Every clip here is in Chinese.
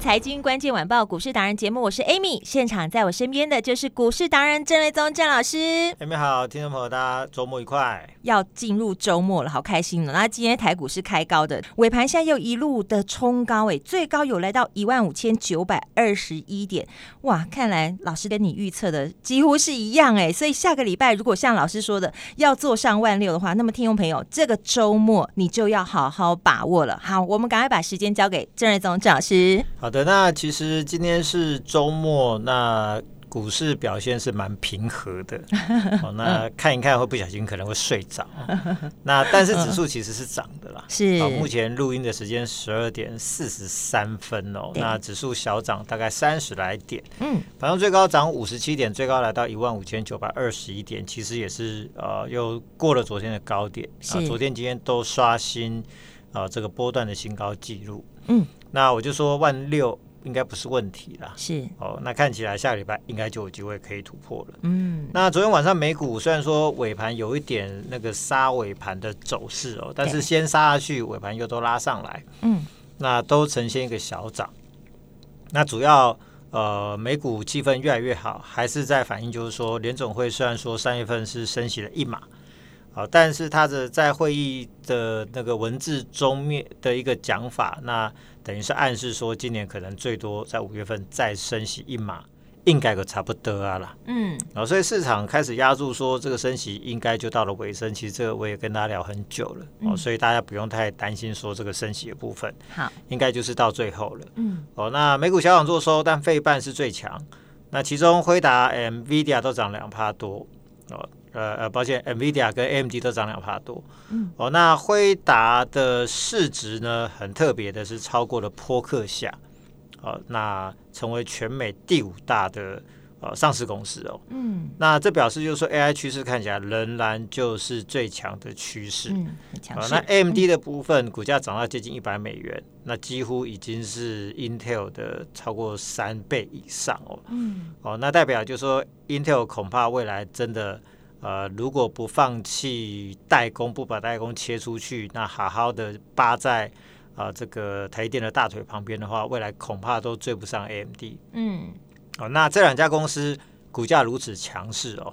财经关键晚报股市达人节目，我是 Amy，现场在我身边的就是股市达人郑瑞宗郑老师。Amy 好，听众朋友大家周末愉快。要进入周末了，好开心了。那今天台股是开高的，尾盘现在又一路的冲高，哎，最高有来到一万五千九百二十一点，哇，看来老师跟你预测的几乎是一样，哎，所以下个礼拜如果像老师说的要做上万六的话，那么听众朋友这个周末你就要好好把握了。好，我们赶快把时间交给郑瑞宗郑老师。是好的，那其实今天是周末，那股市表现是蛮平和的。哦，那看一看会不小心可能会睡着。那但是指数其实是涨的啦。是。目前录音的时间十二点四十三分哦。那指数小涨大概三十来点。嗯。反正最高涨五十七点，最高来到一万五千九百二十一点，其实也是呃又过了昨天的高点。啊，昨天今天都刷新啊这个波段的新高纪录。嗯。那我就说万六应该不是问题啦，是哦。那看起来下礼拜应该就有机会可以突破了。嗯，那昨天晚上美股虽然说尾盘有一点那个杀尾盘的走势哦，但是先杀下去，尾盘又都拉上来。嗯，那都呈现一个小涨。那主要呃美股气氛越来越好，还是在反映就是说联总会虽然说三月份是升息了一码。好，但是他的在会议的那个文字中面的一个讲法，那等于是暗示说，今年可能最多在五月份再升息一码，应该可差不多啊啦。嗯，好，所以市场开始压住说，这个升息应该就到了尾声。其实这个我也跟大家聊很久了，哦，所以大家不用太担心说这个升息的部分，好，应该就是到最后了。嗯，哦，那美股小涨做收，但费半是最强，那其中辉达、NVIDIA 都涨两趴多，哦。呃呃，抱歉，NVIDIA 跟 AMD 都涨两趴多。嗯，哦，那辉达的市值呢，很特别的是超过了波克夏，哦，那成为全美第五大的呃上市公司哦。嗯，那这表示就是说 AI 趋势看起来仍然就是最强的趋势。嗯，很强势。那 AMD 的部分股价涨到接近一百美元，那几乎已经是 Intel 的超过三倍以上哦。嗯，哦，那代表就是说 Intel 恐怕未来真的。呃，如果不放弃代工，不把代工切出去，那好好的扒在啊、呃、这个台电的大腿旁边的话，未来恐怕都追不上 AMD。嗯，哦，那这两家公司股价如此强势哦，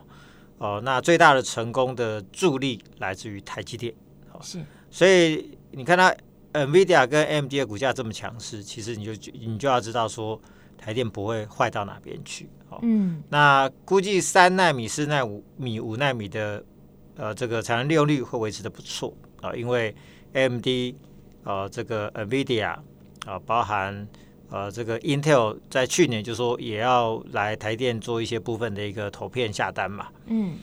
哦，那最大的成功的助力来自于台积电。哦，是，所以你看它 NVIDIA 跟 AMD 的股价这么强势，其实你就你就要知道说。台电不会坏到哪边去，哦，嗯，那估计三纳米、四纳米、五纳米的，呃，这个产能利用率会维持的不错啊，因为 AMD，呃，这个 NVIDIA 啊，包含呃这个 Intel 在去年就说也要来台电做一些部分的一个投片下单嘛，嗯，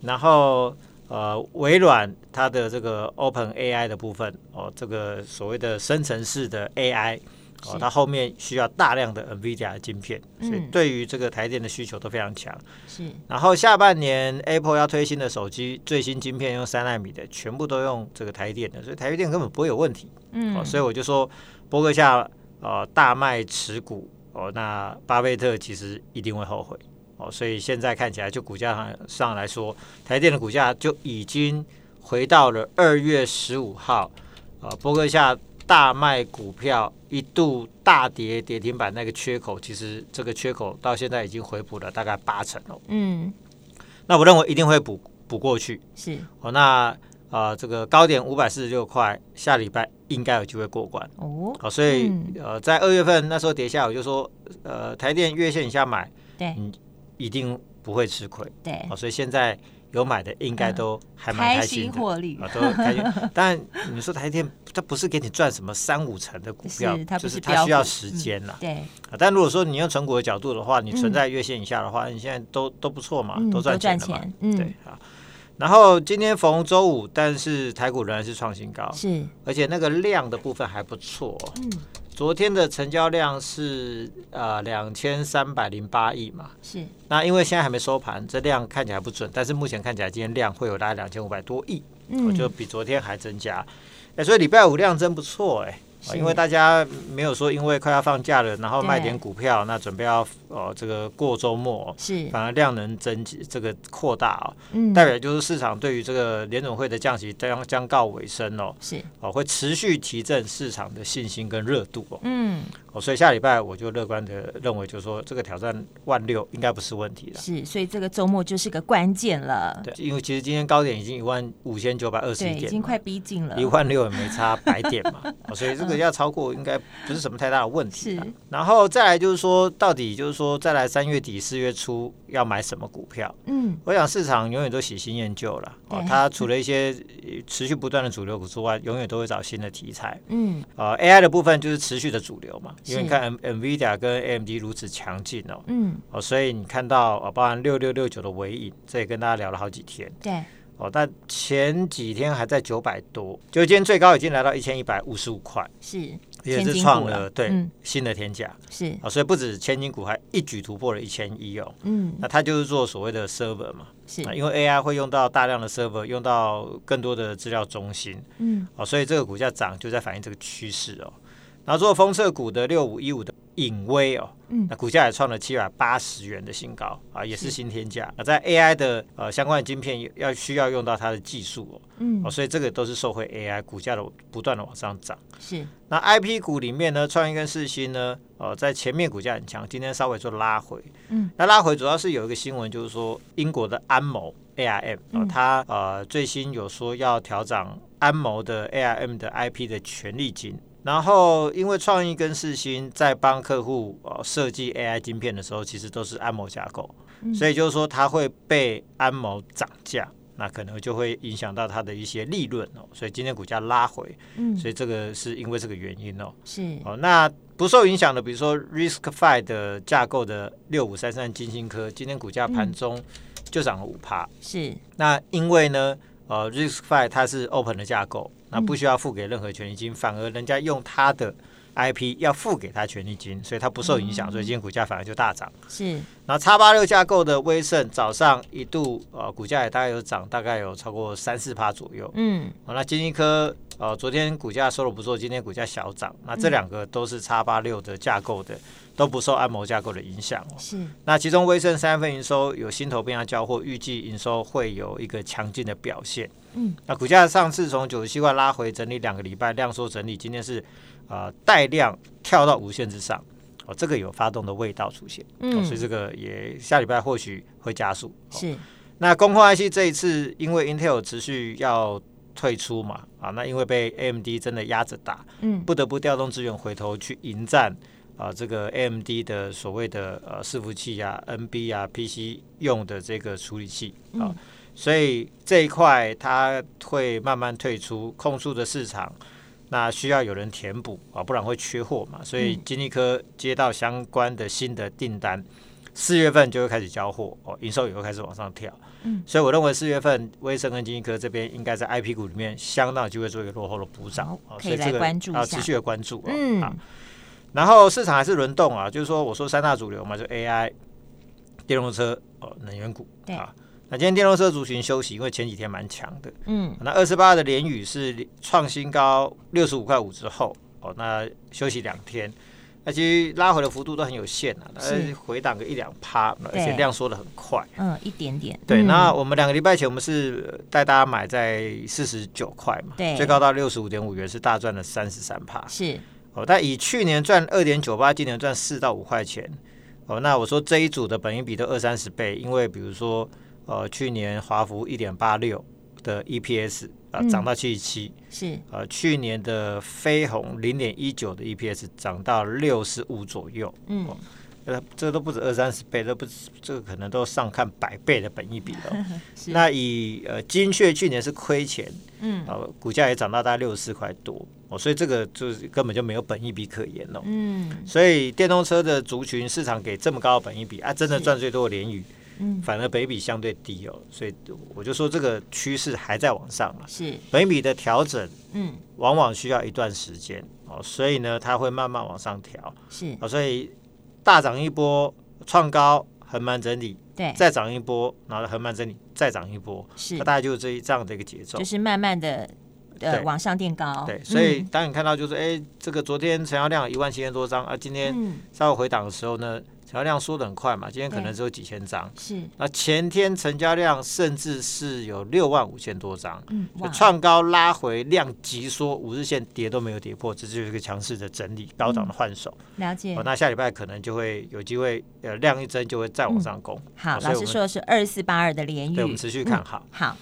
然后呃微软它的这个 Open AI 的部分，哦，这个所谓的生成式的 AI。哦，它后面需要大量的 NVIDIA 的晶片，所以对于这个台电的需求都非常强。是，然后下半年 Apple 要推新的手机，最新晶片用三纳米的，全部都用这个台电的，所以台电根本不会有问题。嗯，哦，所以我就说，波克夏呃大卖持股哦，那巴菲特其实一定会后悔哦，所以现在看起来就股价上上来说，台电的股价就已经回到了二月十五号，呃，波克夏。大卖股票一度大跌跌停板，那个缺口其实这个缺口到现在已经回补了大概八成了。嗯，那我认为一定会补补过去。是哦，那啊、呃，这个高点五百四十六块，下礼拜应该有机会过关。哦，好，所以、嗯、呃，在二月份那时候跌下，我就说呃，台电月线以下买，对，嗯，一定不会吃亏。对，好，所以现在有买的应该都还蛮开心获利啊，都开心。但你说台积电，它不是给你赚什么三五成的股票，就是它需要时间了。对。但如果说你用存股的角度的话，你存在月线以下的话，你现在都都不错嘛，都赚钱了嘛。对啊。然后今天逢周五，但是台股仍然是创新高，是。而且那个量的部分还不错。嗯。昨天的成交量是呃两千三百零八亿嘛，是。那因为现在还没收盘，这量看起来不准，但是目前看起来今天量会有大概两千五百多亿，嗯，我就比昨天还增加，哎，所以礼拜五量真不错，哎。因为大家没有说，因为快要放假了，然后卖点股票，那准备要哦这个过周末，是。反而量能增这个扩大啊，嗯，代表就是市场对于这个联总会的降息将将告尾声哦，是。哦会持续提振市场的信心跟热度哦，嗯，哦所以下礼拜我就乐观的认为，就是说这个挑战万六应该不是问题了，是，所以这个周末就是个关键了，对，因为其实今天高点已经一万五千九百二十一点，已经快逼近了，一万六也没差百点嘛，所以这个。要超过应该不是什么太大的问题，然后再来就是说，到底就是说，再来三月底四月初要买什么股票？嗯，我想市场永远都喜新厌旧了。哦，它除了一些持续不断的主流股之外，永远都会找新的题材。嗯，呃，AI 的部分就是持续的主流嘛，因为你看 NVIDIA 跟 AMD 如此强劲哦。嗯，哦，所以你看到哦，包含六六六九的尾影，这也跟大家聊了好几天。对。哦，但前几天还在九百多，就今天最高已经来到一千一百五十五块，是，也是创了对、嗯、新的天价，是啊、哦，所以不止千金股，还一举突破了一千一哦，嗯，那它就是做所谓的 server 嘛，是，因为 AI 会用到大量的 server，用到更多的资料中心，嗯，哦，所以这个股价涨就在反映这个趋势哦。然后做封测股的六五一五的影威哦，嗯，那股价也创了七百八十元的新高啊，也是新天价。那，在 AI 的呃相关的晶片要需要用到它的技术哦，嗯，哦，所以这个都是受惠 AI 股价的不断的往上涨。是。那 IP 股里面呢，创意跟四星呢，呃，在前面股价很强，今天稍微做拉回。嗯，那拉回主要是有一个新闻，就是说英国的安谋 ARM 哦，它呃最新有说要调涨安谋的 ARM 的 IP 的权利金。然后，因为创意跟世芯在帮客户呃设计 AI 晶片的时候，其实都是安谋架构，嗯、所以就是说它会被安谋涨价，那可能就会影响到它的一些利润哦。所以今天股价拉回，嗯，所以这个是因为这个原因哦。是哦，那不受影响的，比如说 RISC-V 的架构的六五三三金星科，今天股价盘中就涨了五趴。是，那因为呢，呃，RISC-V 它是 open 的架构。那不需要付给任何权利金，反而人家用他的 IP 要付给他权利金，所以他不受影响，所以今天股价反而就大涨。是，然后叉八六架构的威盛早上一度呃股价也大概有涨，大概有超过三四趴左右。嗯，好，那晶心科呃昨天股价收了不错，今天股价小涨。那这两个都是叉八六的架构的，都不受按摩架构的影响哦。是，那其中威盛三月份营收有新投变要交货，预计营收会有一个强劲的表现。嗯，那股价上次从九十七块拉回整理两个礼拜，量缩整理，今天是呃带量跳到无限之上，哦，这个有发动的味道出现，嗯，哦、所以这个也下礼拜或许会加速。哦、是，那工控 IC 这一次因为 Intel 持续要退出嘛，啊，那因为被 AMD 真的压着打，嗯，不得不调动资源回头去迎战啊，这个 AMD 的所谓的呃伺服器啊、NB 啊、PC 用的这个处理器啊。嗯所以这一块它会慢慢退出控诉的市场，那需要有人填补啊，不然会缺货嘛。所以晶心科接到相关的新的订单，四月份就会开始交货哦，营收也会开始往上跳。嗯，所以我认为四月份威盛跟晶心科这边应该在 IP 股里面相当有机会做一个落后的补涨，可以来关注持续的关注。嗯，然后市场还是轮动啊，就是说我说三大主流嘛，就 AI、电动车哦、能源股啊。那今天电动车族群休息，因为前几天蛮强的。嗯，那二十八的联宇是创新高六十五块五之后，哦，那休息两天，那其实拉回的幅度都很有限啊，是回档个一两趴，而且量缩的很快。嗯，一点点。对，嗯、那我们两个礼拜前我们是带大家买在四十九块嘛，对，最高到六十五点五元，是大赚了三十三趴。是，哦，但以去年赚二点九八，今年赚四到五块钱。哦，那我说这一组的本益比都二三十倍，因为比如说。呃，去年华孚一点八六的 EPS 啊、呃，涨到七十七，是。呃，去年的飞鸿零点一九的 EPS 涨到六十五左右，嗯、哦，呃，这都不止二三十倍，都不止，这个可能都上看百倍的本益比了。那以呃精确去年是亏钱，嗯，呃，股价也涨到大概六十四块多哦，所以这个就是根本就没有本益比可言哦。嗯，所以电动车的族群市场给这么高的本益比啊，真的赚最多的联宇，嗯，反而本益比相对低哦，所以我就说这个趋势还在往上嘛。是。本益比的调整，嗯，往往需要一段时间哦，所以呢，它会慢慢往上调。是。哦，所以。大涨一波，创高，横盘整理，对，再涨一波，然后横盘整理，再涨一波，是，大概就是这一这样的一个节奏，就是慢慢的呃往上垫高，对，所以当你看到就是哎，这个昨天成交量一万七千多张啊，今天稍微回档的时候呢。成交量缩得很快嘛，今天可能只有几千张。是，那前天成交量甚至是有六万五千多张，嗯，创高拉回量急缩，五日线跌都没有跌破，这就是一个强势的整理，高档的换手。了解。那下礼拜可能就会有机会，呃，量一增就会再往上攻。好，老师说的是二四八二的联宇，对，我们持续看好。好，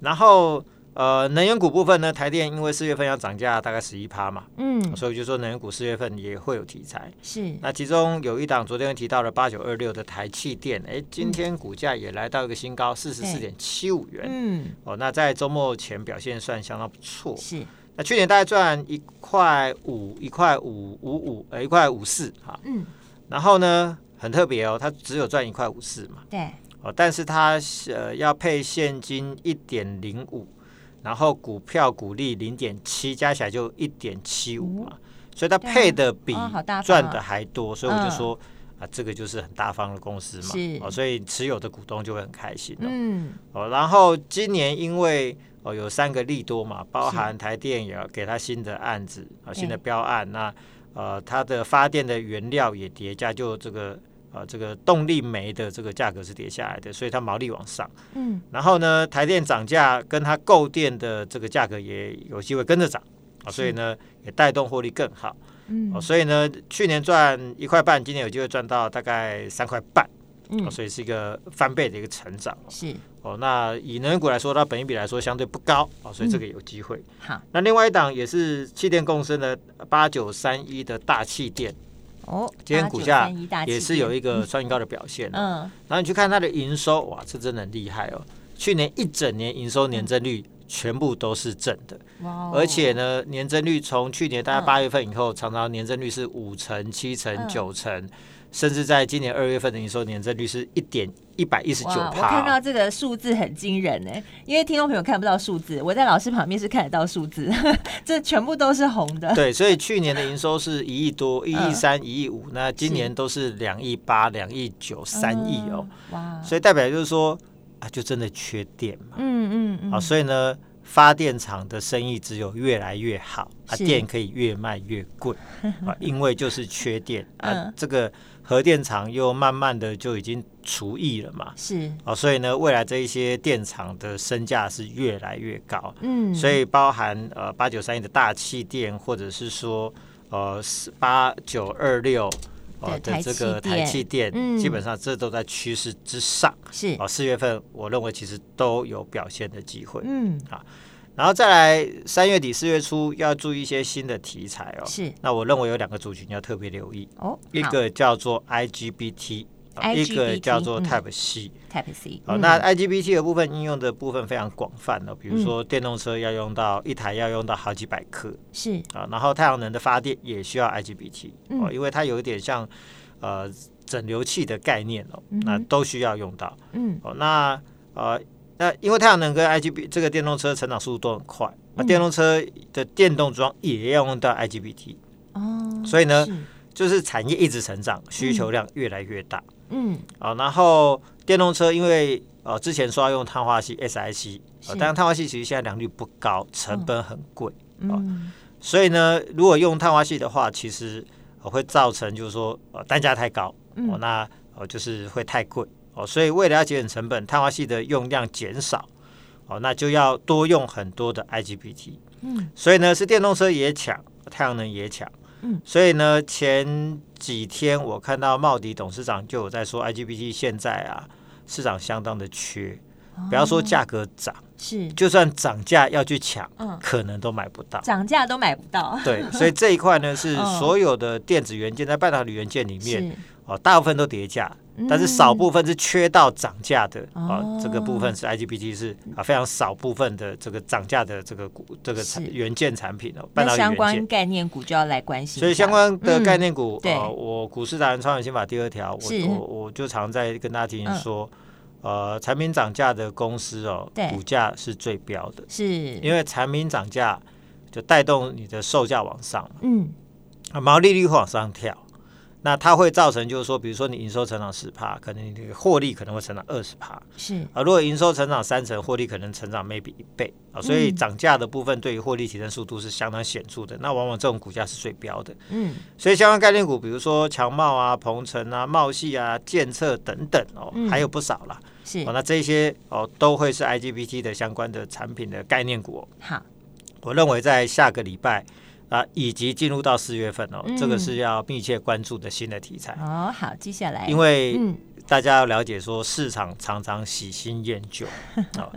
然后。呃，能源股部分呢，台电因为四月份要涨价，大概十一趴嘛，嗯，所以就说能源股四月份也会有题材。是，那其中有一档昨天提到了八九二六的台气电，哎，今天股价也来到一个新高，四十四点七五元，嗯，哦，那在周末前表现算相当不错。是，那去年大概赚一块五，一块五五五，呃，一块五四哈，嗯，然后呢，很特别哦，它只有赚一块五四嘛，对，哦，但是它呃要配现金一点零五。然后股票股利零点七，加起来就一点七五嘛，所以它配的比赚的还多，所以我就说啊，这个就是很大方的公司嘛，哦，所以持有的股东就会很开心嗯，哦，然后今年因为哦有三个利多嘛，包含台电也要给他新的案子啊，新的标案，那呃它的发电的原料也叠加，就这个。啊，这个动力煤的这个价格是跌下来的，所以它毛利往上。嗯，然后呢，台电涨价，跟它购电的这个价格也有机会跟着涨啊，所以呢，也带动获利更好。嗯，所以呢，去年赚一块半，今年有机会赚到大概三块半。嗯，所以是一个翻倍的一个成长。是哦，那以能源股来说，它本益比来说相对不高啊，所以这个有机会。嗯、好，那另外一档也是气电共生的八九三一的大气电。哦，今天股价也是有一个创新高的表现。嗯，然后你去看它的营收，哇，这真的很厉害哦！去年一整年营收年增率全部都是正的，哇！而且呢，年增率从去年大概八月份以后，常常年增率是五成、七成、九成。甚至在今年二月份的营收年增率是一点一百一十九趴。我看到这个数字很惊人呢，因为听众朋友看不到数字，我在老师旁边是看得到数字，这全部都是红的。对，所以去年的营收是一亿多，一亿三、一亿五，那今年都是两亿八、两亿九、三亿哦。哇！所以代表就是说啊，就真的缺电嘛。嗯嗯嗯。啊，所以呢，发电厂的生意只有越来越好，啊，电可以越卖越贵啊，因为就是缺电啊，这个。核电厂又慢慢的就已经除役了嘛，是。哦，所以呢，未来这一些电厂的身价是越来越高，嗯，所以包含呃八九三一的大气电，或者是说呃八九二六呃的这个台气电，嗯，基本上这都在趋势之上，是。哦，四月份我认为其实都有表现的机会，嗯，好。然后再来三月底四月初要注意一些新的题材哦。是。那我认为有两个族群要特别留意哦。一个叫做 IGBT，一个叫做 Type C。Type C。好，那 IGBT 的部分应用的部分非常广泛哦，比如说电动车要用到一台要用到好几百克。是。啊，然后太阳能的发电也需要 IGBT 哦，因为它有一点像呃整流器的概念哦，那都需要用到。嗯。哦，那呃。那因为太阳能跟 IGBT 这个电动车成长速度都很快，那电动车的电动桩也要用到 IGBT 哦，所以呢，就是产业一直成长，需求量越来越大。嗯，啊，然后电动车因为呃之前说要用碳化系 SiC，但是碳化系其实现在良率不高，成本很贵啊，所以呢，如果用碳化系的话，其实会造成就是说呃单价太高，哦，那呃就是会太贵。哦，所以为了要节省成本，碳化系的用量减少，哦，那就要多用很多的 IGBT。嗯，所以呢，是电动车也抢，太阳能也抢。嗯，所以呢，前几天我看到茂迪董事长就有在说，IGBT 现在啊，市场相当的缺，不要说价格涨，是就算涨价要去抢，嗯，可能都买不到，涨价都买不到。对，所以这一块呢，是所有的电子元件在半导体元件里面。哦，大部分都叠价。但是少部分是缺到涨价的啊，这个部分是 IGBT 是啊非常少部分的这个涨价的这个股这个产元件产品哦，半导体。相关概念股就要来关心。所以相关的概念股，呃，我股市达人创业心法第二条，我我我就常在跟大家提醒说，呃，产品涨价的公司哦，股价是最标的，是。因为产品涨价就带动你的售价往上，嗯，毛利率会往上跳。那它会造成，就是说，比如说你营收成长十趴，可能你的获利可能会成长二十趴，是啊。如果营收成长三成，获利可能成长 maybe 一倍啊。所以涨价的部分对于获利提升速度是相当显著的。那往往这种股价是最标的，嗯。所以相关概念股，比如说强茂啊、鹏程啊、茂系啊、建策等等哦，还有不少啦。是哦，那这些哦都会是 IGBT 的相关的产品的概念股哦。好，我认为在下个礼拜。啊，以及进入到四月份哦，嗯、这个是要密切关注的新的题材哦。好，接下来，因为大家要了解说，市场常常喜新厌旧，哦，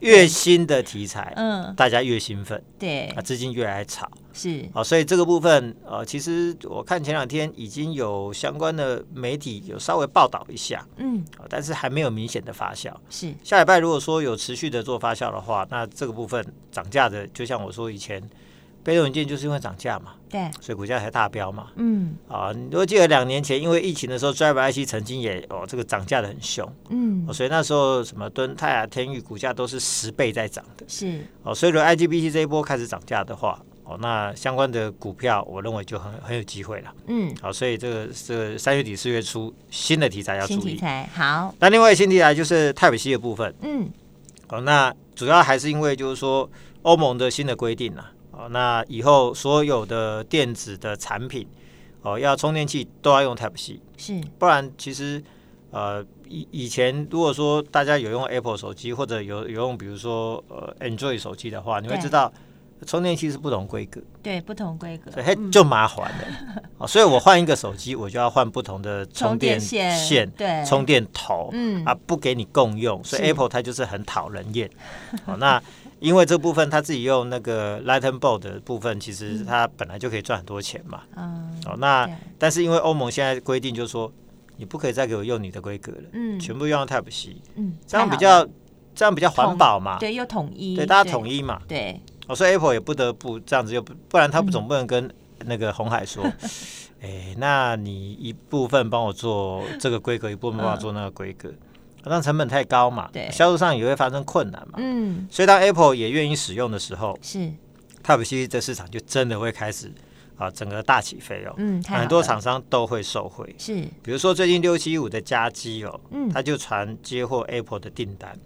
越新的题材，嗯，大家越兴奋，对，啊，资金越来越炒，是，哦，所以这个部分，呃，其实我看前两天已经有相关的媒体有稍微报道一下，嗯，但是还没有明显的发酵。是，下礼拜如果说有持续的做发酵的话，那这个部分涨价的，就像我说以前。被动元件就是因为涨价嘛，对，所以股价才大飙嘛。嗯，啊，你如果记得两年前因为疫情的时候，Driver IC 曾经也哦这个涨价的很凶，嗯，所以那时候什么敦泰啊、天宇股价都是十倍在涨的。是，哦，所以如果 IGBT 这一波开始涨价的话，哦，那相关的股票我认为就很很有机会了。嗯，好，所以这个是三月底四月初新的题材要注意。新题材好。那另外新题材就是 Type C 的部分。嗯，哦，那主要还是因为就是说欧盟的新的规定啊。哦，那以后所有的电子的产品，哦，要充电器都要用 Type C，是，不然其实，呃，以以前如果说大家有用 Apple 手机或者有有用比如说呃 Android 手机的话，你会知道充电器是不同规格，对，不同规格，所以就麻烦了。所以我换一个手机，我就要换不同的充电线，线对，充电头，嗯，啊，不给你共用，所以 Apple 它就是很讨人厌。哦，那。因为这部分他自己用那个 Lightning Bolt 的部分，其实他本来就可以赚很多钱嘛。嗯。哦，那但是因为欧盟现在规定就是说，你不可以再给我用你的规格了，嗯，全部用 Type C，嗯，这样比较这样比较环保嘛，对，又统一，对，大家统一嘛，对。哦，所以 Apple 也不得不这样子，又不不然他不总不能跟那个红海说，哎，那你一部分帮我做这个规格，一部分帮我做那个规格。让成本太高嘛，对，销售上也会发生困难嘛，嗯，所以当 Apple 也愿意使用的时候，是。Type C 这市场就真的会开始啊，整个大起飞哦，嗯，很多厂商都会受惠，是，比如说最近六七五的加机哦，嗯，他就传接获 Apple 的订单。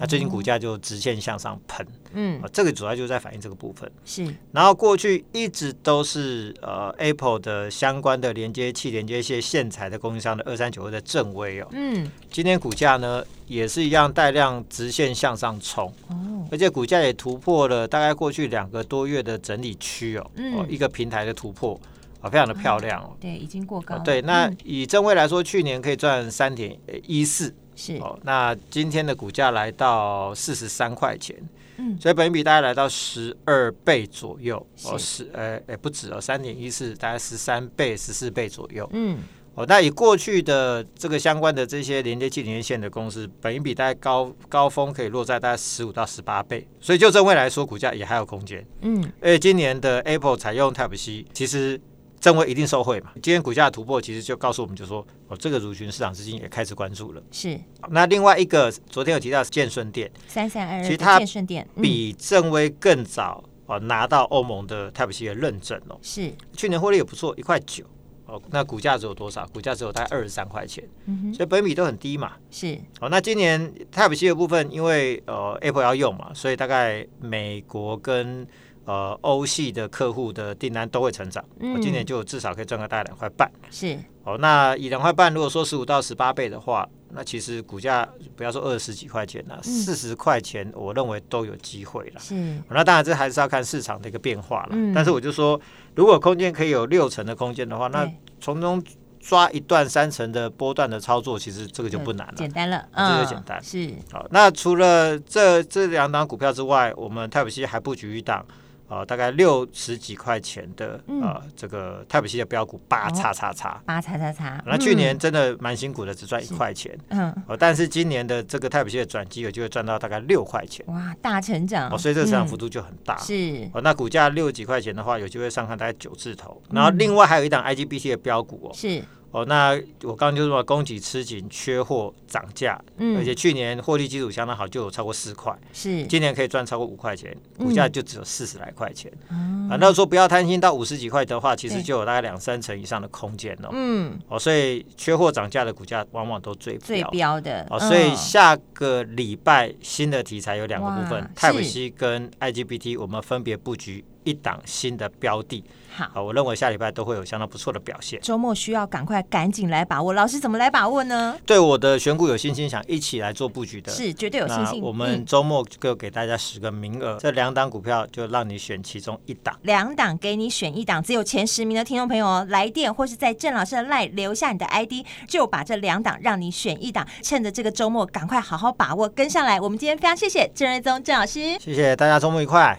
那最近股价就直线向上喷，嗯，这个主要就是在反映这个部分。是，然后过去一直都是呃 Apple 的相关的连接器、连接线线材的供应商的二三九二的正威哦，嗯，今天股价呢也是一样带量直线向上冲，哦，而且股价也突破了大概过去两个多月的整理区哦，嗯，一个平台的突破啊，非常的漂亮哦，对，已经过高了，对，那以正威来说，去年可以赚三点一四。是。哦，那今天的股价来到四十三块钱，嗯，所以本益比大概来到十二倍左右，哦，十，呃，哎，不止哦，三点一四，大概十三倍、十四倍左右，嗯，哦，那以过去的这个相关的这些连接器、连接线的公司，本益比大概高高峰可以落在大概十五到十八倍，所以就正位来说，股价也还有空间，嗯，而且今年的 Apple 采用 Type C，其实。正威一定受惠嘛？今天股价的突破，其实就告诉我们，就说哦，这个族群市场资金也开始关注了。是。那另外一个，昨天有提到建顺店三三二二，其实它建顺店比正威更早哦拿到欧盟的 Type C 的认证哦。是。去年获利也不错，一块九哦。那股价只有多少？股价只有大概二十三块钱。嗯哼。所以本比都很低嘛。是。哦，那今年 Type C 的部分，因为呃 Apple 要用嘛，所以大概美国跟呃，欧系的客户的订单都会成长，我、嗯、今年就至少可以赚个大概两块半。是哦，那以两块半，如果说十五到十八倍的话，那其实股价不要说二十几块钱了，四十块钱，我认为都有机会了。是、哦，那当然这还是要看市场的一个变化了。嗯、但是我就说，如果空间可以有六成的空间的话，那从中抓一段三成的波段的操作，其实这个就不难了，简单了，这就简单。是好，那除了这这两档股票之外，我们 Type C 还布局一档。呃，大概六十几块钱的呃这个 Type C 的标股八叉叉叉八叉叉叉。那去年真的蛮辛苦的，只赚一块钱。嗯。哦，但是今年的这个 Type C 的转机有机会赚到大概六块钱。哇，大成长。哦，所以这个成长幅度就很大。是。哦，那股价六几块钱的话，有机会上看大概九字头。然后另外还有一档 IGBT 的标股哦。是。哦，那我刚刚就说供给吃紧，缺货涨价，嗯，而且去年获利基础相当好，就有超过四块，是，今年可以赚超过五块钱，股价就只有四十来块钱，嗯、啊，那说不要贪心到五十几块的话，其实就有大概两三成以上的空间哦，嗯，哦，所以缺货涨价的股价往往都最最标的，哦，所以下个礼拜新的题材有两个部分，Type C 跟 IGBT，我们分别布局。一档新的标的，好，我认为下礼拜都会有相当不错的表现。周末需要赶快赶紧来把握，老师怎么来把握呢？对我的选股有信心，想一起来做布局的，是绝对有信心。我们周末就给大家十个名额，嗯、这两档股票就让你选其中一档，两档给你选一档，只有前十名的听众朋友哦，来电或是在郑老师的 LINE 留下你的 ID，就把这两档让你选一档，趁着这个周末赶快好好把握跟上来。我们今天非常谢谢郑瑞宗郑老师，谢谢大家，周末愉快。